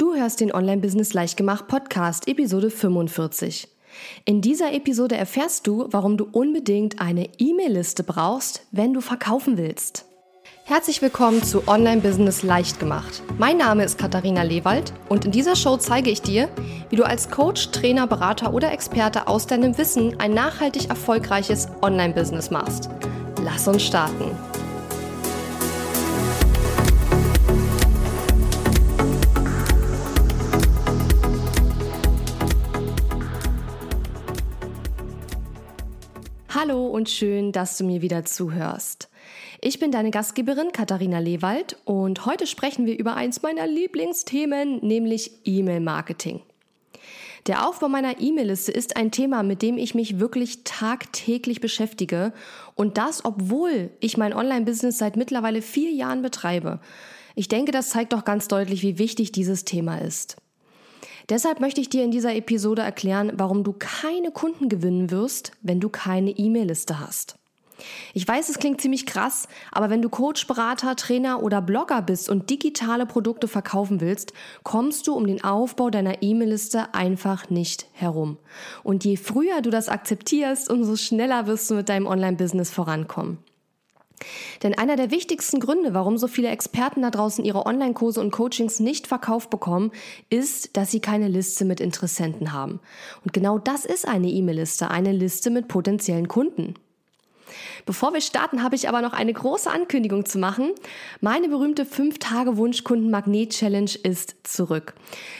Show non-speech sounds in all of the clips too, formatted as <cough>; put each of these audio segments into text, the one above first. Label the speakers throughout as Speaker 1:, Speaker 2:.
Speaker 1: Du hörst den Online Business Leichtgemacht Podcast Episode 45. In dieser Episode erfährst du, warum du unbedingt eine E-Mail-Liste brauchst, wenn du verkaufen willst. Herzlich willkommen zu Online Business Leichtgemacht. Mein Name ist Katharina Lewald und in dieser Show zeige ich dir, wie du als Coach, Trainer, Berater oder Experte aus deinem Wissen ein nachhaltig erfolgreiches Online-Business machst. Lass uns starten. Hallo und schön, dass du mir wieder zuhörst. Ich bin deine Gastgeberin Katharina Lewald und heute sprechen wir über eins meiner Lieblingsthemen, nämlich E-Mail-Marketing. Der Aufbau meiner E-Mail-Liste ist ein Thema, mit dem ich mich wirklich tagtäglich beschäftige und das, obwohl ich mein Online-Business seit mittlerweile vier Jahren betreibe. Ich denke, das zeigt doch ganz deutlich, wie wichtig dieses Thema ist. Deshalb möchte ich dir in dieser Episode erklären, warum du keine Kunden gewinnen wirst, wenn du keine E-Mail-Liste hast. Ich weiß, es klingt ziemlich krass, aber wenn du Coach, Berater, Trainer oder Blogger bist und digitale Produkte verkaufen willst, kommst du um den Aufbau deiner E-Mail-Liste einfach nicht herum. Und je früher du das akzeptierst, umso schneller wirst du mit deinem Online-Business vorankommen. Denn einer der wichtigsten Gründe, warum so viele Experten da draußen ihre Online-Kurse und Coachings nicht verkauft bekommen, ist, dass sie keine Liste mit Interessenten haben. Und genau das ist eine E-Mail-Liste, eine Liste mit potenziellen Kunden. Bevor wir starten, habe ich aber noch eine große Ankündigung zu machen. Meine berühmte 5-Tage-Wunschkunden-Magnet-Challenge ist zurück.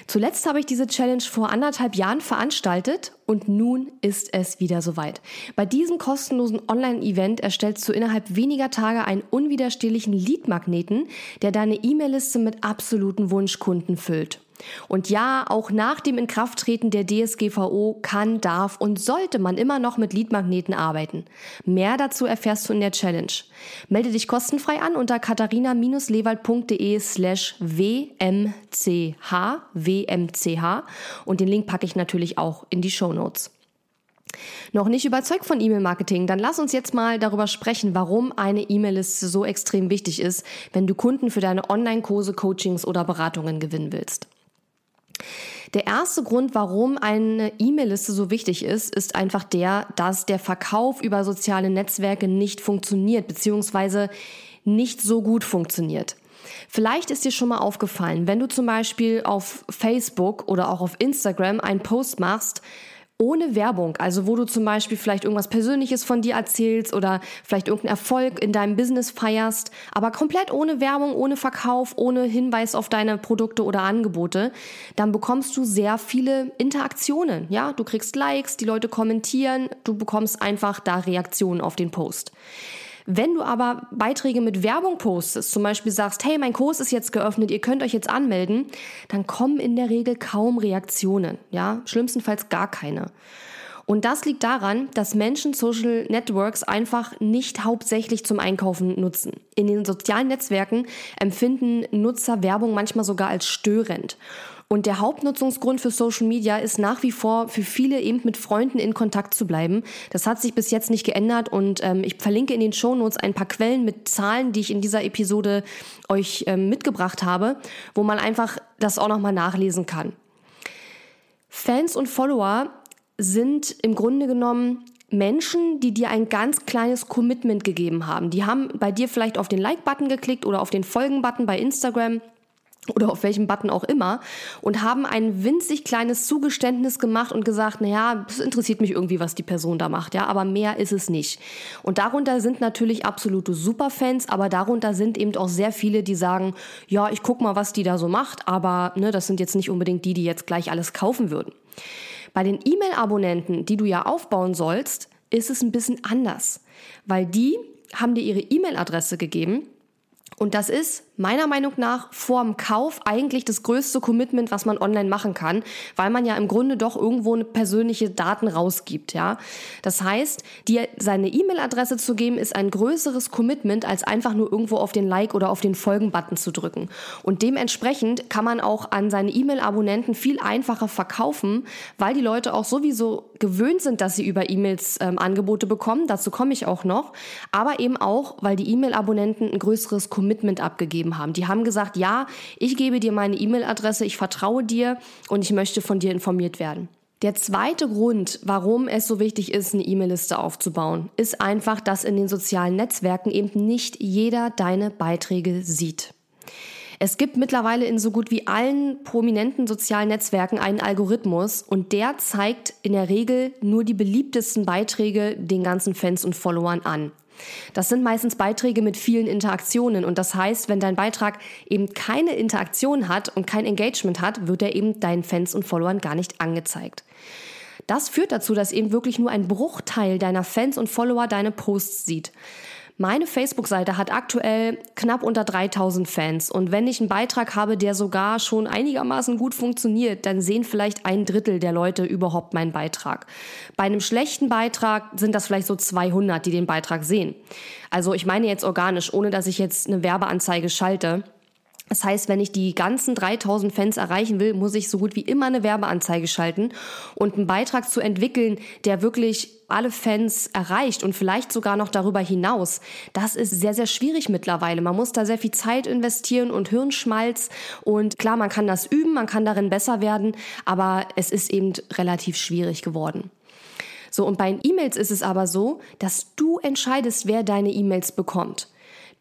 Speaker 1: Zuletzt habe ich diese Challenge vor anderthalb Jahren veranstaltet und nun ist es wieder soweit. Bei diesem kostenlosen Online-Event erstellst du innerhalb weniger Tage einen unwiderstehlichen Lead-Magneten, der deine E-Mail-Liste mit absoluten Wunschkunden füllt. Und ja, auch nach dem Inkrafttreten der DSGVO kann, darf und sollte man immer noch mit Leadmagneten arbeiten. Mehr dazu erfährst du in der Challenge. Melde dich kostenfrei an unter katharina-lewald.de slash wmch, wmch und den Link packe ich natürlich auch in die Show Notes. Noch nicht überzeugt von E-Mail-Marketing? Dann lass uns jetzt mal darüber sprechen, warum eine E-Mail-Liste so extrem wichtig ist, wenn du Kunden für deine Online-Kurse, Coachings oder Beratungen gewinnen willst. Der erste Grund, warum eine E-Mail-Liste so wichtig ist, ist einfach der, dass der Verkauf über soziale Netzwerke nicht funktioniert, beziehungsweise nicht so gut funktioniert. Vielleicht ist dir schon mal aufgefallen, wenn du zum Beispiel auf Facebook oder auch auf Instagram einen Post machst, ohne Werbung, also wo du zum Beispiel vielleicht irgendwas Persönliches von dir erzählst oder vielleicht irgendeinen Erfolg in deinem Business feierst, aber komplett ohne Werbung, ohne Verkauf, ohne Hinweis auf deine Produkte oder Angebote, dann bekommst du sehr viele Interaktionen. Ja, du kriegst Likes, die Leute kommentieren, du bekommst einfach da Reaktionen auf den Post. Wenn du aber Beiträge mit Werbung postest, zum Beispiel sagst, hey, mein Kurs ist jetzt geöffnet, ihr könnt euch jetzt anmelden, dann kommen in der Regel kaum Reaktionen. Ja, schlimmstenfalls gar keine. Und das liegt daran, dass Menschen Social Networks einfach nicht hauptsächlich zum Einkaufen nutzen. In den sozialen Netzwerken empfinden Nutzer Werbung manchmal sogar als störend. Und der Hauptnutzungsgrund für Social Media ist nach wie vor für viele eben mit Freunden in Kontakt zu bleiben. Das hat sich bis jetzt nicht geändert und ähm, ich verlinke in den Show Notes ein paar Quellen mit Zahlen, die ich in dieser Episode euch ähm, mitgebracht habe, wo man einfach das auch nochmal nachlesen kann. Fans und Follower sind im Grunde genommen Menschen, die dir ein ganz kleines Commitment gegeben haben. Die haben bei dir vielleicht auf den Like-Button geklickt oder auf den Folgen-Button bei Instagram oder auf welchem Button auch immer und haben ein winzig kleines Zugeständnis gemacht und gesagt, naja, es interessiert mich irgendwie, was die Person da macht, ja, aber mehr ist es nicht. Und darunter sind natürlich absolute Superfans, aber darunter sind eben auch sehr viele, die sagen, ja, ich guck mal, was die da so macht, aber ne, das sind jetzt nicht unbedingt die, die jetzt gleich alles kaufen würden. Bei den E-Mail-Abonnenten, die du ja aufbauen sollst, ist es ein bisschen anders, weil die haben dir ihre E-Mail-Adresse gegeben und das ist meiner Meinung nach vorm Kauf eigentlich das größte Commitment, was man online machen kann, weil man ja im Grunde doch irgendwo eine persönliche Daten rausgibt, ja. Das heißt, dir seine E-Mail-Adresse zu geben, ist ein größeres Commitment, als einfach nur irgendwo auf den Like oder auf den Folgen-Button zu drücken. Und dementsprechend kann man auch an seine E-Mail-Abonnenten viel einfacher verkaufen, weil die Leute auch sowieso gewöhnt sind, dass sie über E-Mails ähm, Angebote bekommen. Dazu komme ich auch noch. Aber eben auch, weil die E-Mail-Abonnenten ein größeres Commitment abgegeben gegeben haben. Die haben gesagt, ja, ich gebe dir meine E-Mail-Adresse, ich vertraue dir und ich möchte von dir informiert werden. Der zweite Grund, warum es so wichtig ist, eine E-Mail-Liste aufzubauen, ist einfach, dass in den sozialen Netzwerken eben nicht jeder deine Beiträge sieht. Es gibt mittlerweile in so gut wie allen prominenten sozialen Netzwerken einen Algorithmus und der zeigt in der Regel nur die beliebtesten Beiträge den ganzen Fans und Followern an. Das sind meistens Beiträge mit vielen Interaktionen und das heißt, wenn dein Beitrag eben keine Interaktion hat und kein Engagement hat, wird er eben deinen Fans und Followern gar nicht angezeigt. Das führt dazu, dass eben wirklich nur ein Bruchteil deiner Fans und Follower deine Posts sieht. Meine Facebook-Seite hat aktuell knapp unter 3000 Fans und wenn ich einen Beitrag habe, der sogar schon einigermaßen gut funktioniert, dann sehen vielleicht ein Drittel der Leute überhaupt meinen Beitrag. Bei einem schlechten Beitrag sind das vielleicht so 200, die den Beitrag sehen. Also ich meine jetzt organisch, ohne dass ich jetzt eine Werbeanzeige schalte. Das heißt, wenn ich die ganzen 3000 Fans erreichen will, muss ich so gut wie immer eine Werbeanzeige schalten und einen Beitrag zu entwickeln, der wirklich alle Fans erreicht und vielleicht sogar noch darüber hinaus. Das ist sehr, sehr schwierig mittlerweile. Man muss da sehr viel Zeit investieren und Hirnschmalz. Und klar, man kann das üben, man kann darin besser werden, aber es ist eben relativ schwierig geworden. So, und bei E-Mails ist es aber so, dass du entscheidest, wer deine E-Mails bekommt.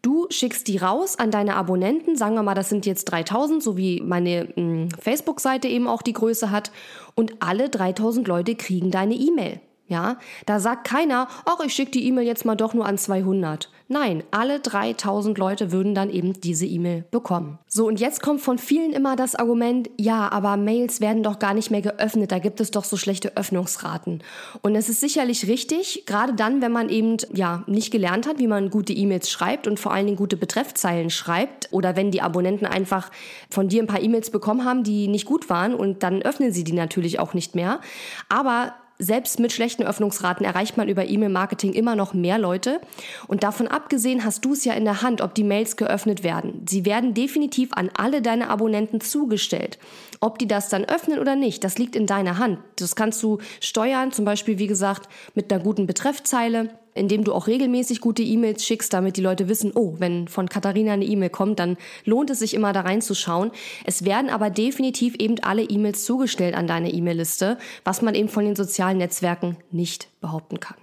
Speaker 1: Du schickst die raus an deine Abonnenten, sagen wir mal, das sind jetzt 3000, so wie meine hm, Facebook-Seite eben auch die Größe hat, und alle 3000 Leute kriegen deine E-Mail. Ja, da sagt keiner, ach, ich schicke die E-Mail jetzt mal doch nur an 200. Nein, alle 3000 Leute würden dann eben diese E-Mail bekommen. So, und jetzt kommt von vielen immer das Argument, ja, aber Mails werden doch gar nicht mehr geöffnet, da gibt es doch so schlechte Öffnungsraten. Und es ist sicherlich richtig, gerade dann, wenn man eben, ja, nicht gelernt hat, wie man gute E-Mails schreibt und vor allen Dingen gute Betreffzeilen schreibt oder wenn die Abonnenten einfach von dir ein paar E-Mails bekommen haben, die nicht gut waren und dann öffnen sie die natürlich auch nicht mehr. Aber selbst mit schlechten Öffnungsraten erreicht man über E-Mail-Marketing immer noch mehr Leute. Und davon abgesehen hast du es ja in der Hand, ob die Mails geöffnet werden. Sie werden definitiv an alle deine Abonnenten zugestellt. Ob die das dann öffnen oder nicht, das liegt in deiner Hand. Das kannst du steuern, zum Beispiel, wie gesagt, mit einer guten Betreffzeile indem du auch regelmäßig gute E-Mails schickst, damit die Leute wissen, oh, wenn von Katharina eine E-Mail kommt, dann lohnt es sich immer da reinzuschauen. Es werden aber definitiv eben alle E-Mails zugestellt an deine E-Mail-Liste, was man eben von den sozialen Netzwerken nicht behaupten kann.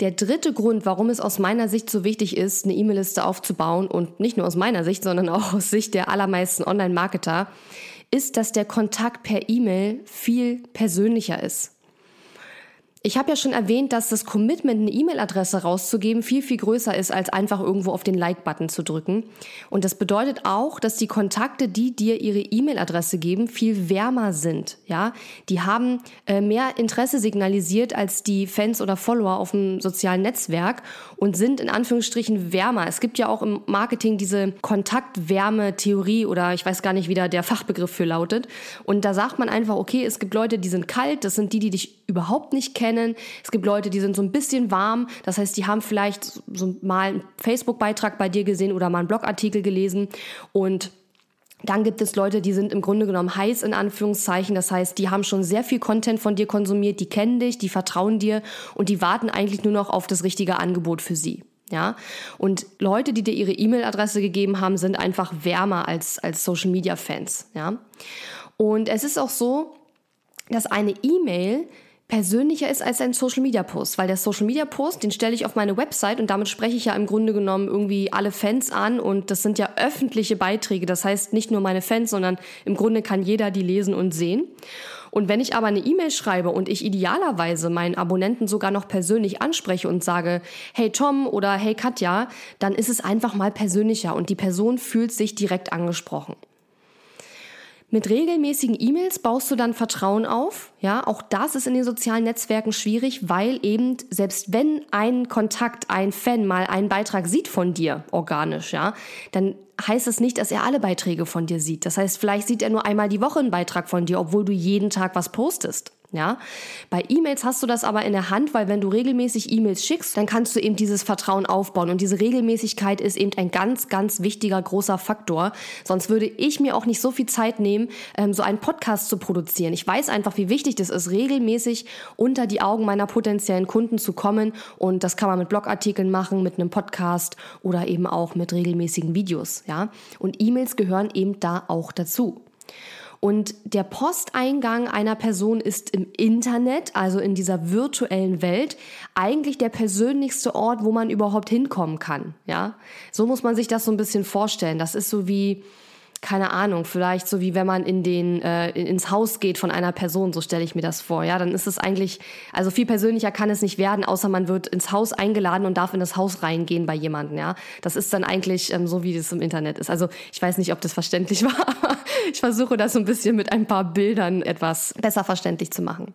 Speaker 1: Der dritte Grund, warum es aus meiner Sicht so wichtig ist, eine E-Mail-Liste aufzubauen und nicht nur aus meiner Sicht, sondern auch aus Sicht der allermeisten Online-Marketer, ist, dass der Kontakt per E-Mail viel persönlicher ist. Ich habe ja schon erwähnt, dass das Commitment, eine E-Mail-Adresse rauszugeben, viel, viel größer ist, als einfach irgendwo auf den Like-Button zu drücken. Und das bedeutet auch, dass die Kontakte, die dir ihre E-Mail-Adresse geben, viel wärmer sind. Ja, die haben äh, mehr Interesse signalisiert als die Fans oder Follower auf dem sozialen Netzwerk und sind in Anführungsstrichen wärmer. Es gibt ja auch im Marketing diese Kontaktwärme-Theorie oder ich weiß gar nicht, wie da der Fachbegriff für lautet. Und da sagt man einfach, okay, es gibt Leute, die sind kalt, das sind die, die dich überhaupt nicht kennen kennen. Es gibt Leute, die sind so ein bisschen warm. Das heißt, die haben vielleicht so mal einen Facebook-Beitrag bei dir gesehen oder mal einen Blogartikel gelesen und dann gibt es Leute, die sind im Grunde genommen heiß in Anführungszeichen. Das heißt, die haben schon sehr viel Content von dir konsumiert, die kennen dich, die vertrauen dir und die warten eigentlich nur noch auf das richtige Angebot für sie. Ja, und Leute, die dir ihre E-Mail-Adresse gegeben haben, sind einfach wärmer als, als Social Media Fans. Ja, und es ist auch so, dass eine E-Mail persönlicher ist als ein Social Media Post, weil der Social Media Post, den stelle ich auf meine Website und damit spreche ich ja im Grunde genommen irgendwie alle Fans an und das sind ja öffentliche Beiträge. Das heißt nicht nur meine Fans, sondern im Grunde kann jeder die lesen und sehen. Und wenn ich aber eine E-Mail schreibe und ich idealerweise meinen Abonnenten sogar noch persönlich anspreche und sage, hey Tom oder hey Katja, dann ist es einfach mal persönlicher und die Person fühlt sich direkt angesprochen. Mit regelmäßigen E-Mails baust du dann Vertrauen auf. Ja, auch das ist in den sozialen Netzwerken schwierig, weil eben selbst wenn ein Kontakt, ein Fan mal einen Beitrag sieht von dir, organisch, ja, dann heißt es nicht, dass er alle Beiträge von dir sieht. Das heißt, vielleicht sieht er nur einmal die Woche einen Beitrag von dir, obwohl du jeden Tag was postest. Ja, bei E-Mails hast du das aber in der Hand, weil wenn du regelmäßig E-Mails schickst, dann kannst du eben dieses Vertrauen aufbauen. Und diese Regelmäßigkeit ist eben ein ganz, ganz wichtiger, großer Faktor. Sonst würde ich mir auch nicht so viel Zeit nehmen, ähm, so einen Podcast zu produzieren. Ich weiß einfach, wie wichtig das ist, regelmäßig unter die Augen meiner potenziellen Kunden zu kommen. Und das kann man mit Blogartikeln machen, mit einem Podcast oder eben auch mit regelmäßigen Videos. Ja, und E-Mails gehören eben da auch dazu. Und der Posteingang einer Person ist im Internet, also in dieser virtuellen Welt, eigentlich der persönlichste Ort, wo man überhaupt hinkommen kann. Ja, so muss man sich das so ein bisschen vorstellen. Das ist so wie keine Ahnung, vielleicht so wie wenn man in den äh, ins Haus geht von einer Person, so stelle ich mir das vor. Ja, dann ist es eigentlich, also viel persönlicher kann es nicht werden, außer man wird ins Haus eingeladen und darf in das Haus reingehen bei jemandem. Ja, das ist dann eigentlich ähm, so, wie das im Internet ist. Also ich weiß nicht, ob das verständlich <laughs> war, aber ich versuche das so ein bisschen mit ein paar Bildern etwas besser verständlich zu machen.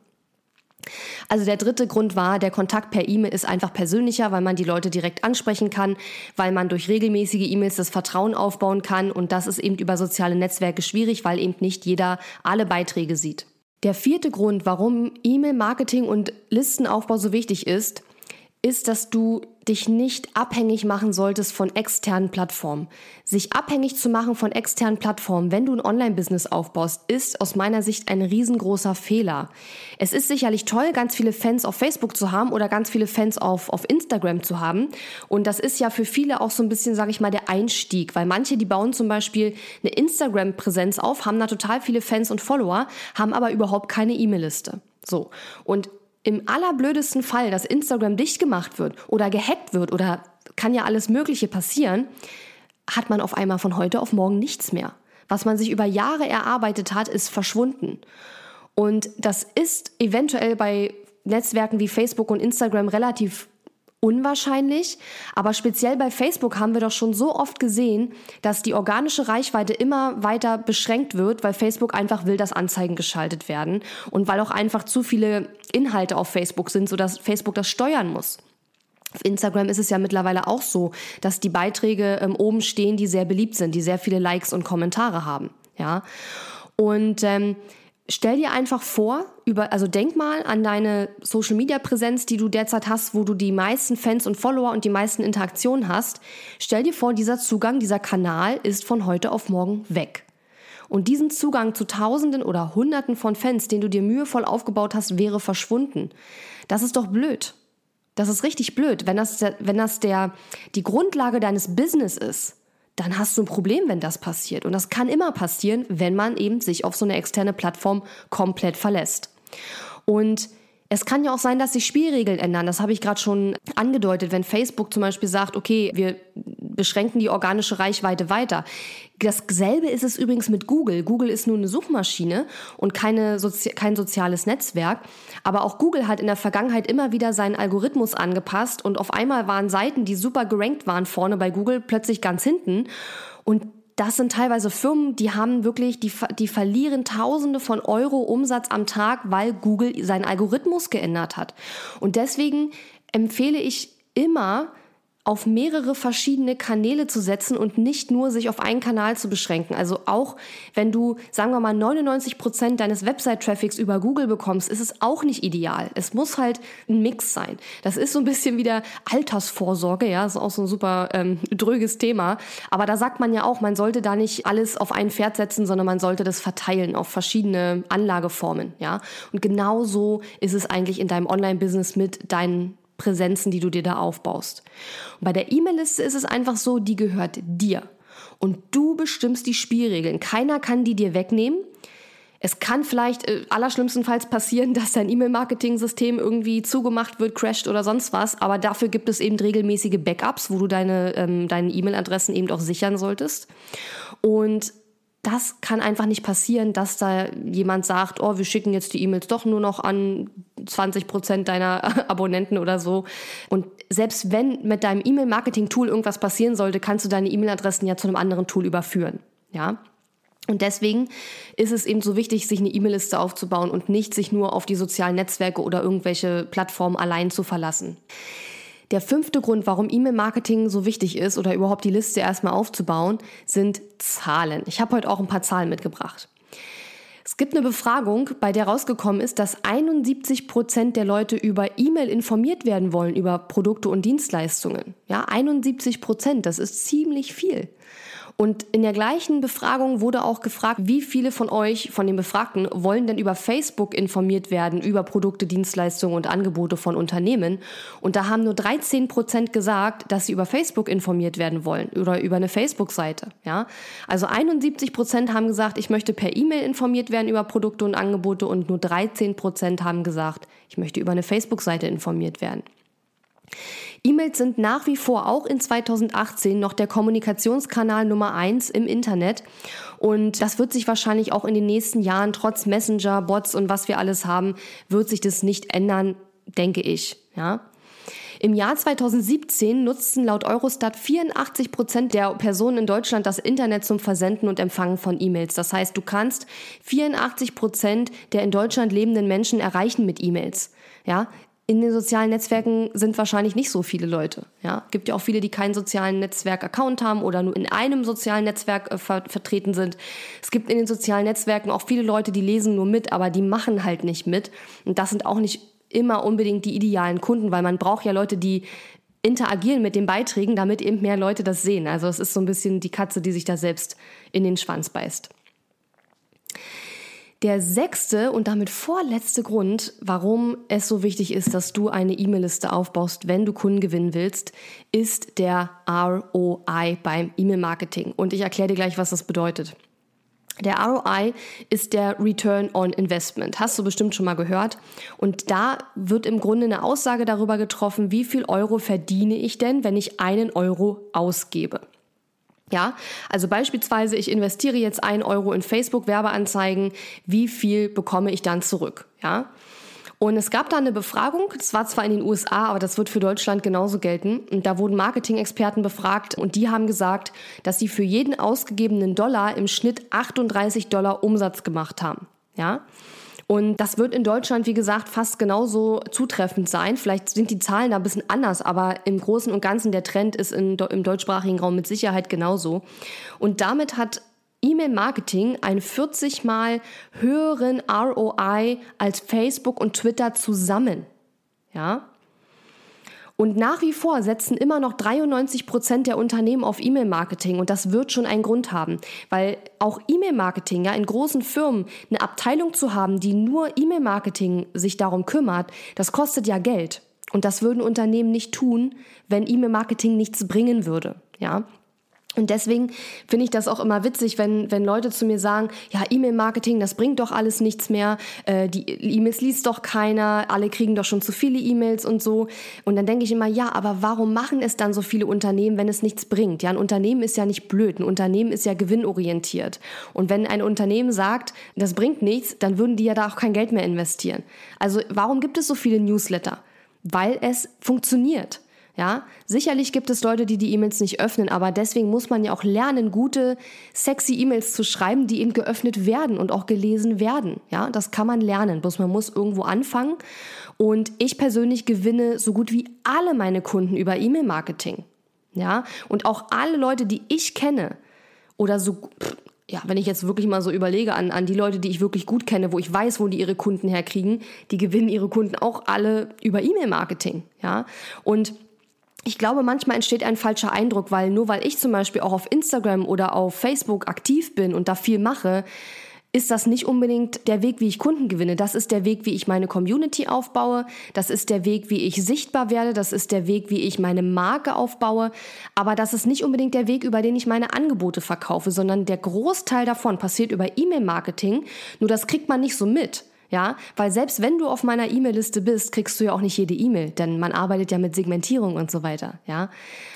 Speaker 1: Also der dritte Grund war, der Kontakt per E-Mail ist einfach persönlicher, weil man die Leute direkt ansprechen kann, weil man durch regelmäßige E-Mails das Vertrauen aufbauen kann und das ist eben über soziale Netzwerke schwierig, weil eben nicht jeder alle Beiträge sieht. Der vierte Grund, warum E-Mail-Marketing und Listenaufbau so wichtig ist, ist, dass du dich nicht abhängig machen solltest von externen Plattformen. Sich abhängig zu machen von externen Plattformen, wenn du ein Online-Business aufbaust, ist aus meiner Sicht ein riesengroßer Fehler. Es ist sicherlich toll, ganz viele Fans auf Facebook zu haben oder ganz viele Fans auf, auf Instagram zu haben. Und das ist ja für viele auch so ein bisschen, sage ich mal, der Einstieg, weil manche, die bauen zum Beispiel eine Instagram-Präsenz auf, haben da total viele Fans und Follower, haben aber überhaupt keine E-Mail-Liste. So. Und im allerblödesten Fall, dass Instagram dicht gemacht wird oder gehackt wird oder kann ja alles Mögliche passieren, hat man auf einmal von heute auf morgen nichts mehr. Was man sich über Jahre erarbeitet hat, ist verschwunden. Und das ist eventuell bei Netzwerken wie Facebook und Instagram relativ unwahrscheinlich, aber speziell bei Facebook haben wir doch schon so oft gesehen, dass die organische Reichweite immer weiter beschränkt wird, weil Facebook einfach will, dass Anzeigen geschaltet werden und weil auch einfach zu viele Inhalte auf Facebook sind, sodass Facebook das steuern muss. Auf Instagram ist es ja mittlerweile auch so, dass die Beiträge ähm, oben stehen, die sehr beliebt sind, die sehr viele Likes und Kommentare haben. Ja. Und ähm, Stell dir einfach vor, über, also denk mal an deine Social Media Präsenz, die du derzeit hast, wo du die meisten Fans und Follower und die meisten Interaktionen hast. Stell dir vor, dieser Zugang, dieser Kanal ist von heute auf morgen weg. Und diesen Zugang zu Tausenden oder Hunderten von Fans, den du dir mühevoll aufgebaut hast, wäre verschwunden. Das ist doch blöd. Das ist richtig blöd, wenn das, wenn das der, die Grundlage deines Business ist dann hast du ein Problem, wenn das passiert. Und das kann immer passieren, wenn man eben sich auf so eine externe Plattform komplett verlässt. Und es kann ja auch sein, dass sich Spielregeln ändern. Das habe ich gerade schon angedeutet. Wenn Facebook zum Beispiel sagt, okay, wir beschränken die organische Reichweite weiter. Dasselbe ist es übrigens mit Google. Google ist nur eine Suchmaschine und keine Sozi kein soziales Netzwerk. Aber auch Google hat in der Vergangenheit immer wieder seinen Algorithmus angepasst und auf einmal waren Seiten, die super gerankt waren vorne bei Google, plötzlich ganz hinten. Und das sind teilweise Firmen, die haben wirklich, die, die verlieren Tausende von Euro Umsatz am Tag, weil Google seinen Algorithmus geändert hat. Und deswegen empfehle ich immer, auf mehrere verschiedene Kanäle zu setzen und nicht nur sich auf einen Kanal zu beschränken. Also auch wenn du, sagen wir mal, 99 Prozent deines Website-Traffics über Google bekommst, ist es auch nicht ideal. Es muss halt ein Mix sein. Das ist so ein bisschen wieder Altersvorsorge, ja, ist auch so ein super ähm, dröges Thema. Aber da sagt man ja auch, man sollte da nicht alles auf ein Pferd setzen, sondern man sollte das verteilen auf verschiedene Anlageformen, ja. Und genau so ist es eigentlich in deinem Online-Business mit deinen Präsenzen, die du dir da aufbaust. Und bei der E-Mail-Liste ist es einfach so, die gehört dir. Und du bestimmst die Spielregeln. Keiner kann die dir wegnehmen. Es kann vielleicht äh, allerschlimmstenfalls passieren, dass dein E-Mail-Marketing-System irgendwie zugemacht wird, crasht oder sonst was. Aber dafür gibt es eben regelmäßige Backups, wo du deine ähm, deine E-Mail-Adressen eben auch sichern solltest. Und das kann einfach nicht passieren, dass da jemand sagt, oh, wir schicken jetzt die E-Mails doch nur noch an 20 Prozent deiner <laughs> Abonnenten oder so. Und selbst wenn mit deinem E-Mail-Marketing-Tool irgendwas passieren sollte, kannst du deine E-Mail-Adressen ja zu einem anderen Tool überführen. Ja. Und deswegen ist es eben so wichtig, sich eine E-Mail-Liste aufzubauen und nicht sich nur auf die sozialen Netzwerke oder irgendwelche Plattformen allein zu verlassen. Der fünfte Grund, warum E-Mail-Marketing so wichtig ist oder überhaupt die Liste erstmal aufzubauen, sind Zahlen. Ich habe heute auch ein paar Zahlen mitgebracht. Es gibt eine Befragung, bei der rausgekommen ist, dass 71 Prozent der Leute über E-Mail informiert werden wollen über Produkte und Dienstleistungen. Ja, 71 Prozent, das ist ziemlich viel. Und in der gleichen Befragung wurde auch gefragt, wie viele von euch, von den Befragten, wollen denn über Facebook informiert werden, über Produkte, Dienstleistungen und Angebote von Unternehmen. Und da haben nur 13 Prozent gesagt, dass sie über Facebook informiert werden wollen oder über eine Facebook-Seite. Ja? Also 71 Prozent haben gesagt, ich möchte per E-Mail informiert werden über Produkte und Angebote und nur 13 Prozent haben gesagt, ich möchte über eine Facebook-Seite informiert werden. E-Mails sind nach wie vor auch in 2018 noch der Kommunikationskanal Nummer eins im Internet. Und das wird sich wahrscheinlich auch in den nächsten Jahren, trotz Messenger, Bots und was wir alles haben, wird sich das nicht ändern, denke ich. Ja. Im Jahr 2017 nutzten laut Eurostat 84 Prozent der Personen in Deutschland das Internet zum Versenden und Empfangen von E-Mails. Das heißt, du kannst 84 Prozent der in Deutschland lebenden Menschen erreichen mit E-Mails. Ja, in den sozialen Netzwerken sind wahrscheinlich nicht so viele Leute. Ja, gibt ja auch viele, die keinen sozialen Netzwerk-Account haben oder nur in einem sozialen Netzwerk äh, ver vertreten sind. Es gibt in den sozialen Netzwerken auch viele Leute, die lesen nur mit, aber die machen halt nicht mit. Und das sind auch nicht immer unbedingt die idealen Kunden, weil man braucht ja Leute, die interagieren mit den Beiträgen, damit eben mehr Leute das sehen. Also es ist so ein bisschen die Katze, die sich da selbst in den Schwanz beißt. Der sechste und damit vorletzte Grund, warum es so wichtig ist, dass du eine E-Mail-Liste aufbaust, wenn du Kunden gewinnen willst, ist der ROI beim E-Mail-Marketing. Und ich erkläre dir gleich, was das bedeutet. Der ROI ist der Return on Investment. Hast du bestimmt schon mal gehört. Und da wird im Grunde eine Aussage darüber getroffen, wie viel Euro verdiene ich denn, wenn ich einen Euro ausgebe. Ja, also beispielsweise, ich investiere jetzt ein Euro in Facebook-Werbeanzeigen, wie viel bekomme ich dann zurück? Ja. Und es gab da eine Befragung, das war zwar in den USA, aber das wird für Deutschland genauso gelten. Und da wurden Marketing-Experten befragt und die haben gesagt, dass sie für jeden ausgegebenen Dollar im Schnitt 38 Dollar Umsatz gemacht haben. Ja. Und das wird in Deutschland, wie gesagt, fast genauso zutreffend sein. Vielleicht sind die Zahlen da ein bisschen anders, aber im Großen und Ganzen der Trend ist in, im deutschsprachigen Raum mit Sicherheit genauso. Und damit hat E-Mail-Marketing einen 40 mal höheren ROI als Facebook und Twitter zusammen. Ja? Und nach wie vor setzen immer noch 93 Prozent der Unternehmen auf E-Mail-Marketing und das wird schon einen Grund haben, weil auch E-Mail-Marketing, ja, in großen Firmen eine Abteilung zu haben, die nur E-Mail-Marketing sich darum kümmert, das kostet ja Geld. Und das würden Unternehmen nicht tun, wenn E-Mail-Marketing nichts bringen würde, ja. Und deswegen finde ich das auch immer witzig, wenn, wenn Leute zu mir sagen, ja, E-Mail-Marketing, das bringt doch alles nichts mehr, äh, die E-Mails liest doch keiner, alle kriegen doch schon zu viele E-Mails und so. Und dann denke ich immer, ja, aber warum machen es dann so viele Unternehmen, wenn es nichts bringt? Ja, ein Unternehmen ist ja nicht blöd, ein Unternehmen ist ja gewinnorientiert. Und wenn ein Unternehmen sagt, das bringt nichts, dann würden die ja da auch kein Geld mehr investieren. Also warum gibt es so viele Newsletter? Weil es funktioniert. Ja, sicherlich gibt es Leute, die die E-Mails nicht öffnen, aber deswegen muss man ja auch lernen, gute, sexy E-Mails zu schreiben, die eben geöffnet werden und auch gelesen werden. Ja, das kann man lernen, bloß man muss irgendwo anfangen. Und ich persönlich gewinne so gut wie alle meine Kunden über E-Mail-Marketing. Ja, und auch alle Leute, die ich kenne oder so, ja, wenn ich jetzt wirklich mal so überlege an, an die Leute, die ich wirklich gut kenne, wo ich weiß, wo die ihre Kunden herkriegen, die gewinnen ihre Kunden auch alle über E-Mail-Marketing. Ja, und ich glaube, manchmal entsteht ein falscher Eindruck, weil nur weil ich zum Beispiel auch auf Instagram oder auf Facebook aktiv bin und da viel mache, ist das nicht unbedingt der Weg, wie ich Kunden gewinne. Das ist der Weg, wie ich meine Community aufbaue. Das ist der Weg, wie ich sichtbar werde. Das ist der Weg, wie ich meine Marke aufbaue. Aber das ist nicht unbedingt der Weg, über den ich meine Angebote verkaufe, sondern der Großteil davon passiert über E-Mail-Marketing. Nur das kriegt man nicht so mit. Ja, weil selbst wenn du auf meiner E-Mail-Liste bist, kriegst du ja auch nicht jede E-Mail, denn man arbeitet ja mit Segmentierung und so weiter. Ja,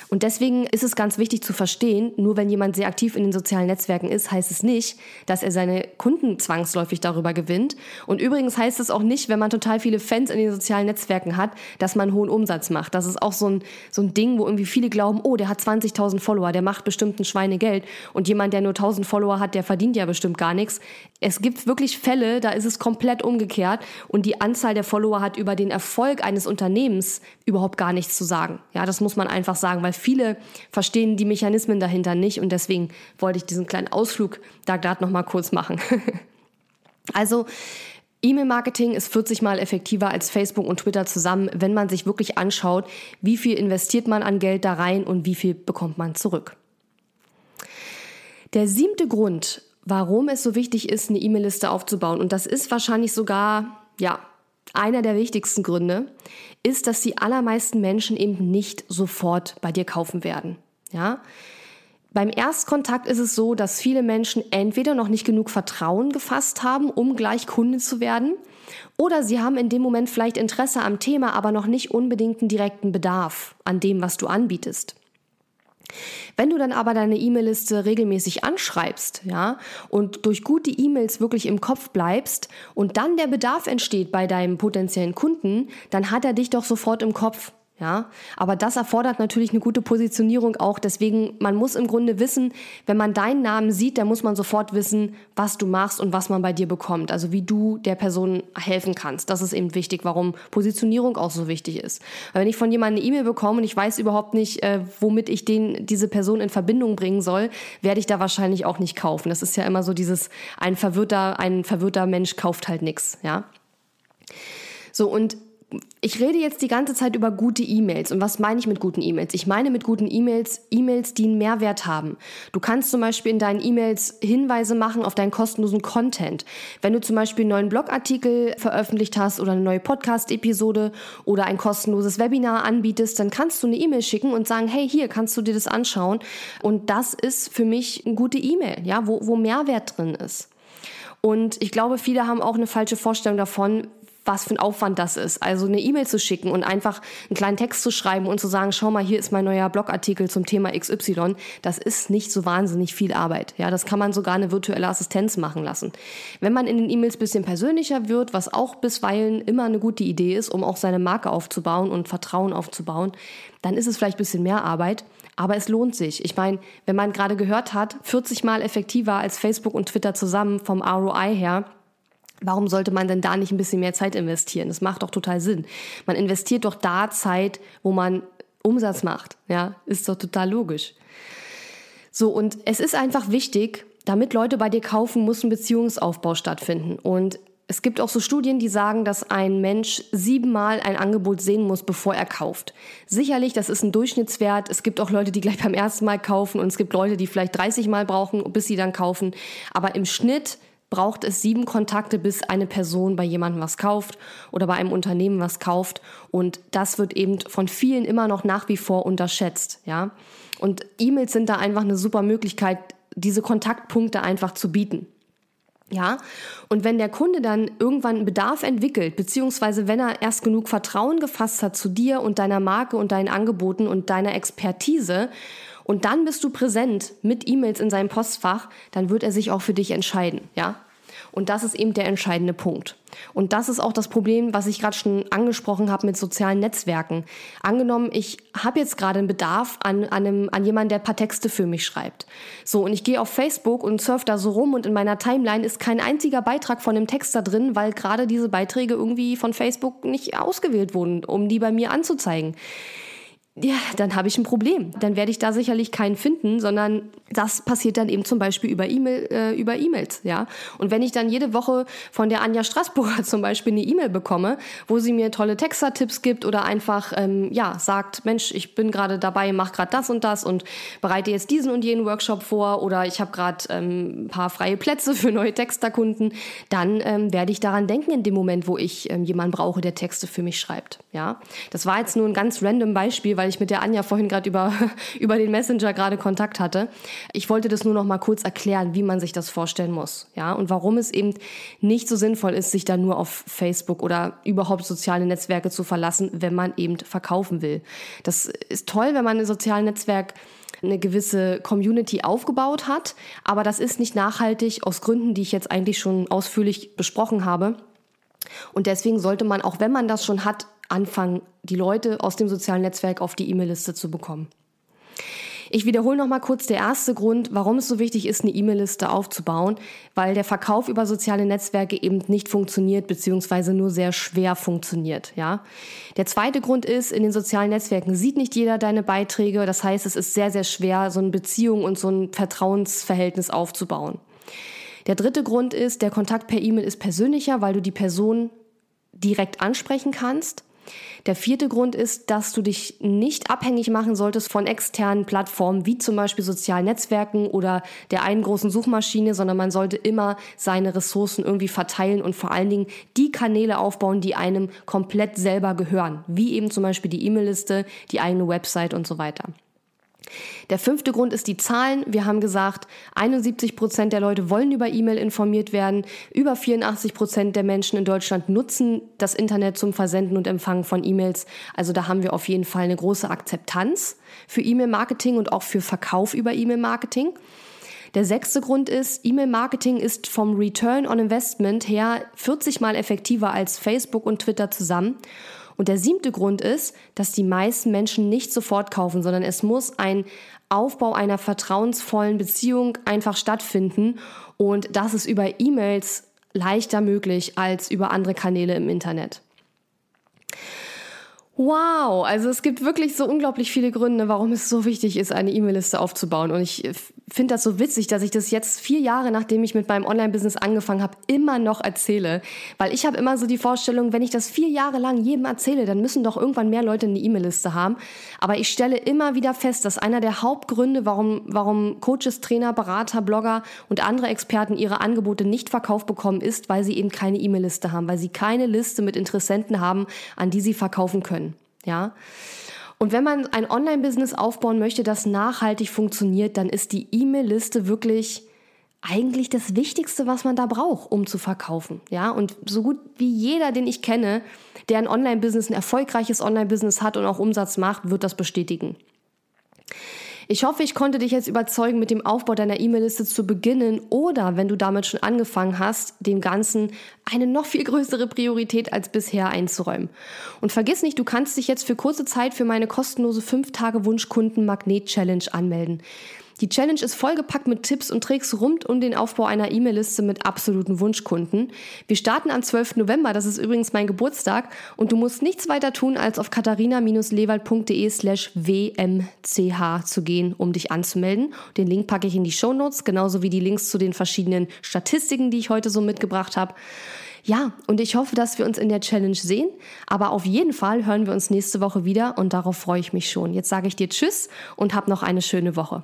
Speaker 1: und deswegen ist es ganz wichtig zu verstehen, nur wenn jemand sehr aktiv in den sozialen Netzwerken ist, heißt es nicht, dass er seine Kunden zwangsläufig darüber gewinnt. Und übrigens heißt es auch nicht, wenn man total viele Fans in den sozialen Netzwerken hat, dass man hohen Umsatz macht. Das ist auch so ein, so ein Ding, wo irgendwie viele glauben, oh, der hat 20.000 Follower, der macht bestimmt ein Schweinegeld. Und jemand, der nur 1.000 Follower hat, der verdient ja bestimmt gar nichts. Es gibt wirklich Fälle, da ist es komplett umgekehrt und die Anzahl der Follower hat über den Erfolg eines Unternehmens überhaupt gar nichts zu sagen. Ja, das muss man einfach sagen, weil viele verstehen die Mechanismen dahinter nicht und deswegen wollte ich diesen kleinen Ausflug da gerade noch mal kurz machen. <laughs> Also E-Mail-Marketing ist 40 mal effektiver als Facebook und Twitter zusammen, wenn man sich wirklich anschaut, wie viel investiert man an Geld da rein und wie viel bekommt man zurück. Der siebte Grund, warum es so wichtig ist, eine E-Mail-Liste aufzubauen, und das ist wahrscheinlich sogar, ja, einer der wichtigsten Gründe, ist, dass die allermeisten Menschen eben nicht sofort bei dir kaufen werden. Ja? Beim Erstkontakt ist es so, dass viele Menschen entweder noch nicht genug Vertrauen gefasst haben, um gleich Kunde zu werden, oder sie haben in dem Moment vielleicht Interesse am Thema, aber noch nicht unbedingt einen direkten Bedarf an dem, was du anbietest. Wenn du dann aber deine E-Mail-Liste regelmäßig anschreibst, ja, und durch gute E-Mails wirklich im Kopf bleibst und dann der Bedarf entsteht bei deinem potenziellen Kunden, dann hat er dich doch sofort im Kopf. Ja, aber das erfordert natürlich eine gute Positionierung auch. Deswegen, man muss im Grunde wissen, wenn man deinen Namen sieht, dann muss man sofort wissen, was du machst und was man bei dir bekommt. Also wie du der Person helfen kannst. Das ist eben wichtig, warum Positionierung auch so wichtig ist. Weil wenn ich von jemandem eine E-Mail bekomme und ich weiß überhaupt nicht, äh, womit ich den, diese Person in Verbindung bringen soll, werde ich da wahrscheinlich auch nicht kaufen. Das ist ja immer so dieses, ein verwirrter, ein verwirrter Mensch kauft halt nichts, ja. So, und ich rede jetzt die ganze Zeit über gute E-Mails. Und was meine ich mit guten E-Mails? Ich meine mit guten E-Mails E-Mails, die einen Mehrwert haben. Du kannst zum Beispiel in deinen E-Mails Hinweise machen auf deinen kostenlosen Content. Wenn du zum Beispiel einen neuen Blogartikel veröffentlicht hast oder eine neue Podcast-Episode oder ein kostenloses Webinar anbietest, dann kannst du eine E-Mail schicken und sagen, hey, hier kannst du dir das anschauen. Und das ist für mich eine gute E-Mail, ja, wo, wo Mehrwert drin ist. Und ich glaube, viele haben auch eine falsche Vorstellung davon, was für ein Aufwand das ist. Also eine E-Mail zu schicken und einfach einen kleinen Text zu schreiben und zu sagen, schau mal, hier ist mein neuer Blogartikel zum Thema XY. Das ist nicht so wahnsinnig viel Arbeit. Ja, das kann man sogar eine virtuelle Assistenz machen lassen. Wenn man in den E-Mails bisschen persönlicher wird, was auch bisweilen immer eine gute Idee ist, um auch seine Marke aufzubauen und Vertrauen aufzubauen, dann ist es vielleicht bisschen mehr Arbeit. Aber es lohnt sich. Ich meine, wenn man gerade gehört hat, 40 mal effektiver als Facebook und Twitter zusammen vom ROI her, Warum sollte man denn da nicht ein bisschen mehr Zeit investieren? Das macht doch total Sinn. Man investiert doch da Zeit, wo man Umsatz macht. Ja, ist doch total logisch. So, und es ist einfach wichtig, damit Leute bei dir kaufen, muss ein Beziehungsaufbau stattfinden. Und es gibt auch so Studien, die sagen, dass ein Mensch siebenmal ein Angebot sehen muss, bevor er kauft. Sicherlich, das ist ein Durchschnittswert. Es gibt auch Leute, die gleich beim ersten Mal kaufen und es gibt Leute, die vielleicht 30 Mal brauchen, bis sie dann kaufen. Aber im Schnitt braucht es sieben Kontakte, bis eine Person bei jemandem was kauft oder bei einem Unternehmen was kauft. Und das wird eben von vielen immer noch nach wie vor unterschätzt, ja. Und E-Mails sind da einfach eine super Möglichkeit, diese Kontaktpunkte einfach zu bieten. Ja, und wenn der Kunde dann irgendwann einen Bedarf entwickelt, beziehungsweise wenn er erst genug Vertrauen gefasst hat zu dir und deiner Marke und deinen Angeboten und deiner Expertise und dann bist du präsent mit E-Mails in seinem Postfach, dann wird er sich auch für dich entscheiden, ja? Und das ist eben der entscheidende Punkt. Und das ist auch das Problem, was ich gerade schon angesprochen habe mit sozialen Netzwerken. Angenommen, ich habe jetzt gerade einen Bedarf an, an, einem, an jemanden, der ein paar Texte für mich schreibt. So, und ich gehe auf Facebook und surfe da so rum und in meiner Timeline ist kein einziger Beitrag von dem Text da drin, weil gerade diese Beiträge irgendwie von Facebook nicht ausgewählt wurden, um die bei mir anzuzeigen ja, dann habe ich ein Problem. Dann werde ich da sicherlich keinen finden, sondern das passiert dann eben zum Beispiel über E-Mail, äh, über E-Mails, ja. Und wenn ich dann jede Woche von der Anja Straßburger <laughs> zum Beispiel eine E-Mail bekomme, wo sie mir tolle Texter-Tipps gibt oder einfach, ähm, ja, sagt, Mensch, ich bin gerade dabei, mach gerade das und das und bereite jetzt diesen und jenen Workshop vor oder ich habe gerade ähm, ein paar freie Plätze <laughs> für neue Texterkunden, dann ähm, werde ich daran denken in dem Moment, wo ich ähm, jemanden brauche, der Texte für mich schreibt, ja. Das war jetzt nur ein ganz random Beispiel, weil weil ich mit der Anja vorhin gerade über, <laughs> über den Messenger gerade Kontakt hatte. Ich wollte das nur noch mal kurz erklären, wie man sich das vorstellen muss, ja, und warum es eben nicht so sinnvoll ist, sich da nur auf Facebook oder überhaupt soziale Netzwerke zu verlassen, wenn man eben verkaufen will. Das ist toll, wenn man ein soziales Netzwerk eine gewisse Community aufgebaut hat, aber das ist nicht nachhaltig aus Gründen, die ich jetzt eigentlich schon ausführlich besprochen habe. Und deswegen sollte man, auch wenn man das schon hat, anfangen, die Leute aus dem sozialen Netzwerk auf die E-Mail-Liste zu bekommen. Ich wiederhole noch mal kurz der erste Grund, warum es so wichtig ist, eine E-Mail-Liste aufzubauen, weil der Verkauf über soziale Netzwerke eben nicht funktioniert beziehungsweise nur sehr schwer funktioniert. Ja, der zweite Grund ist, in den sozialen Netzwerken sieht nicht jeder deine Beiträge. Das heißt, es ist sehr sehr schwer, so eine Beziehung und so ein Vertrauensverhältnis aufzubauen. Der dritte Grund ist, der Kontakt per E-Mail ist persönlicher, weil du die Person direkt ansprechen kannst. Der vierte Grund ist, dass du dich nicht abhängig machen solltest von externen Plattformen wie zum Beispiel sozialen Netzwerken oder der einen großen Suchmaschine, sondern man sollte immer seine Ressourcen irgendwie verteilen und vor allen Dingen die Kanäle aufbauen, die einem komplett selber gehören, wie eben zum Beispiel die E-Mail-Liste, die eigene Website und so weiter. Der fünfte Grund ist die Zahlen. Wir haben gesagt, 71 Prozent der Leute wollen über E-Mail informiert werden. Über 84 Prozent der Menschen in Deutschland nutzen das Internet zum Versenden und Empfangen von E-Mails. Also da haben wir auf jeden Fall eine große Akzeptanz für E-Mail-Marketing und auch für Verkauf über E-Mail-Marketing. Der sechste Grund ist, E-Mail-Marketing ist vom Return on Investment her 40 mal effektiver als Facebook und Twitter zusammen. Und der siebte Grund ist, dass die meisten Menschen nicht sofort kaufen, sondern es muss ein Aufbau einer vertrauensvollen Beziehung einfach stattfinden. Und das ist über E-Mails leichter möglich als über andere Kanäle im Internet. Wow, also es gibt wirklich so unglaublich viele Gründe, warum es so wichtig ist, eine E-Mail-Liste aufzubauen. Und ich finde das so witzig, dass ich das jetzt vier Jahre, nachdem ich mit meinem Online-Business angefangen habe, immer noch erzähle. Weil ich habe immer so die Vorstellung, wenn ich das vier Jahre lang jedem erzähle, dann müssen doch irgendwann mehr Leute eine E-Mail-Liste haben. Aber ich stelle immer wieder fest, dass einer der Hauptgründe, warum, warum Coaches, Trainer, Berater, Blogger und andere Experten ihre Angebote nicht verkauft bekommen, ist, weil sie eben keine E-Mail-Liste haben, weil sie keine Liste mit Interessenten haben, an die sie verkaufen können. Ja. Und wenn man ein Online-Business aufbauen möchte, das nachhaltig funktioniert, dann ist die E-Mail-Liste wirklich eigentlich das Wichtigste, was man da braucht, um zu verkaufen. Ja, und so gut wie jeder, den ich kenne, der ein Online-Business, ein erfolgreiches Online-Business hat und auch Umsatz macht, wird das bestätigen. Ich hoffe, ich konnte dich jetzt überzeugen, mit dem Aufbau deiner E-Mail-Liste zu beginnen oder, wenn du damit schon angefangen hast, dem Ganzen eine noch viel größere Priorität als bisher einzuräumen. Und vergiss nicht, du kannst dich jetzt für kurze Zeit für meine kostenlose 5-Tage-Wunschkunden-Magnet-Challenge anmelden. Die Challenge ist vollgepackt mit Tipps und Tricks rund um den Aufbau einer E-Mail-Liste mit absoluten Wunschkunden. Wir starten am 12. November, das ist übrigens mein Geburtstag und du musst nichts weiter tun, als auf katharina-lewald.de slash wmch zu gehen, um dich anzumelden. Den Link packe ich in die Show Notes, genauso wie die Links zu den verschiedenen Statistiken, die ich heute so mitgebracht habe. Ja, und ich hoffe, dass wir uns in der Challenge sehen. Aber auf jeden Fall hören wir uns nächste Woche wieder und darauf freue ich mich schon. Jetzt sage ich dir Tschüss und hab noch eine schöne Woche.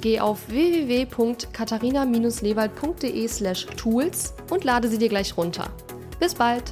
Speaker 1: geh auf www.katharina-lewald.de slash tools und lade sie dir gleich runter. Bis bald!